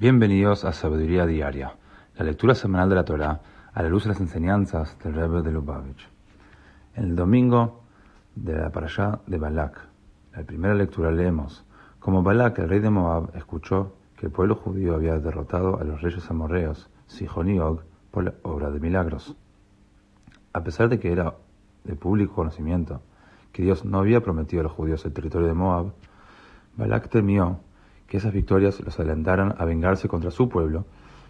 Bienvenidos a Sabiduría Diaria, la lectura semanal de la Torah a la luz de las enseñanzas del Rebbe de Lubavitch. En el domingo de la parashá de Balak, la primera lectura leemos, como Balak, el rey de Moab, escuchó que el pueblo judío había derrotado a los reyes amorreos, Sihon y Og, por la obra de milagros. A pesar de que era de público conocimiento que Dios no había prometido a los judíos el territorio de Moab, Balak temió que esas victorias los alentaran a vengarse contra su pueblo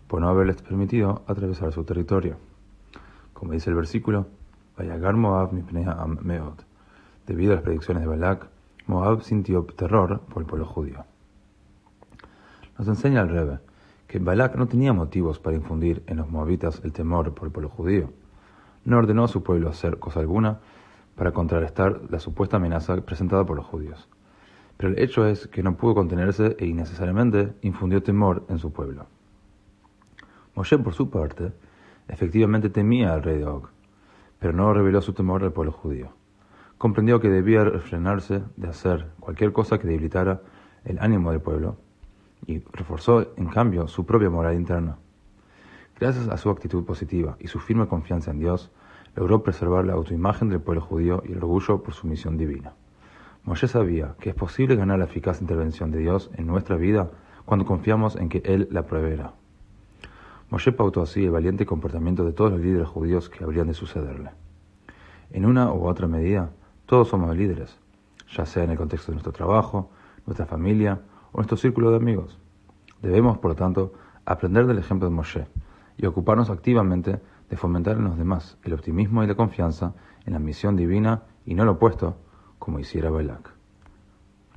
por no haberles permitido atravesar su territorio. Como dice el versículo, Vayagar Moab meod. Debido a las predicciones de Balak, Moab sintió terror por el pueblo judío. Nos enseña el Rebbe que Balak no tenía motivos para infundir en los moabitas el temor por el pueblo judío. No ordenó a su pueblo hacer cosa alguna para contrarrestar la supuesta amenaza presentada por los judíos pero el hecho es que no pudo contenerse e innecesariamente infundió temor en su pueblo. Moshe, por su parte, efectivamente temía al rey de Og, pero no reveló su temor al pueblo judío. Comprendió que debía refrenarse de hacer cualquier cosa que debilitara el ánimo del pueblo y reforzó, en cambio, su propia moral interna. Gracias a su actitud positiva y su firme confianza en Dios, logró preservar la autoimagen del pueblo judío y el orgullo por su misión divina. Moshe sabía que es posible ganar la eficaz intervención de Dios en nuestra vida cuando confiamos en que Él la proveerá. Moshe pautó así el valiente comportamiento de todos los líderes judíos que habrían de sucederle. En una u otra medida, todos somos líderes, ya sea en el contexto de nuestro trabajo, nuestra familia o nuestro círculo de amigos. Debemos, por lo tanto, aprender del ejemplo de Moshe y ocuparnos activamente de fomentar en los demás el optimismo y la confianza en la misión divina y no lo opuesto, como hiciera Balak.